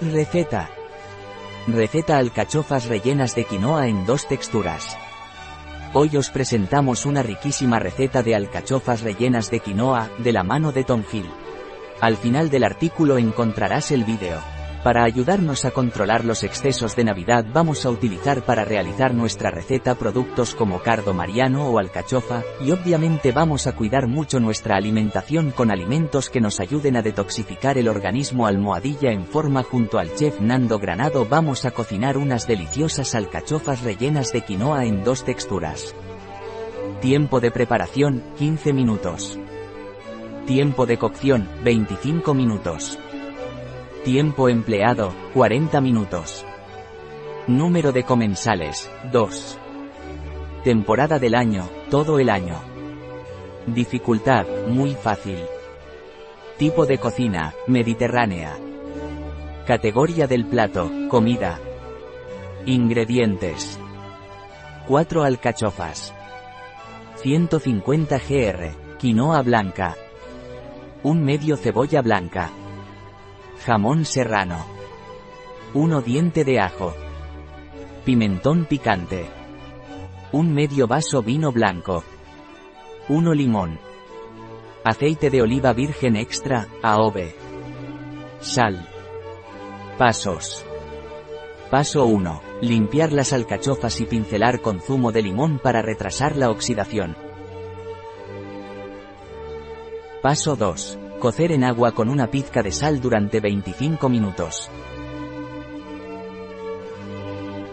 Receta. Receta alcachofas rellenas de quinoa en dos texturas. Hoy os presentamos una riquísima receta de alcachofas rellenas de quinoa, de la mano de Tom Hill. Al final del artículo encontrarás el vídeo. Para ayudarnos a controlar los excesos de Navidad vamos a utilizar para realizar nuestra receta productos como cardo mariano o alcachofa, y obviamente vamos a cuidar mucho nuestra alimentación con alimentos que nos ayuden a detoxificar el organismo almohadilla en forma junto al chef Nando Granado vamos a cocinar unas deliciosas alcachofas rellenas de quinoa en dos texturas. Tiempo de preparación, 15 minutos. Tiempo de cocción, 25 minutos. Tiempo empleado, 40 minutos. Número de comensales, 2. Temporada del año, todo el año. Dificultad, muy fácil. Tipo de cocina, mediterránea. Categoría del plato, comida. Ingredientes. 4 alcachofas. 150 gr, quinoa blanca. Un medio cebolla blanca. Jamón serrano. 1 diente de ajo. Pimentón picante. Un medio vaso vino blanco. 1 limón. Aceite de oliva virgen extra, AOV. Sal. Pasos. Paso 1. Limpiar las alcachofas y pincelar con zumo de limón para retrasar la oxidación. Paso 2. Cocer en agua con una pizca de sal durante 25 minutos.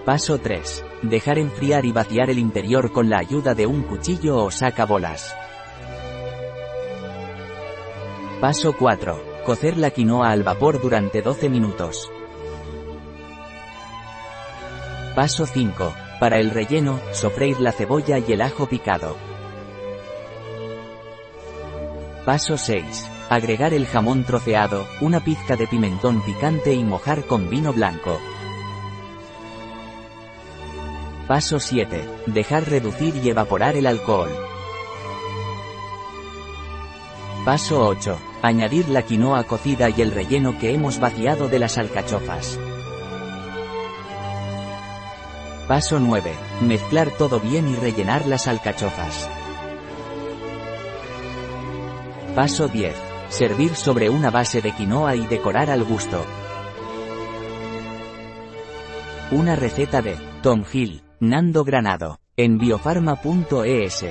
Paso 3. Dejar enfriar y vaciar el interior con la ayuda de un cuchillo o sacabolas. Paso 4. Cocer la quinoa al vapor durante 12 minutos. Paso 5. Para el relleno, sofreír la cebolla y el ajo picado. Paso 6. Agregar el jamón troceado, una pizca de pimentón picante y mojar con vino blanco. Paso 7. Dejar reducir y evaporar el alcohol. Paso 8. Añadir la quinoa cocida y el relleno que hemos vaciado de las alcachofas. Paso 9. Mezclar todo bien y rellenar las alcachofas. Paso 10. Servir sobre una base de quinoa y decorar al gusto. Una receta de Tom Hill, Nando Granado, en biofarma.es.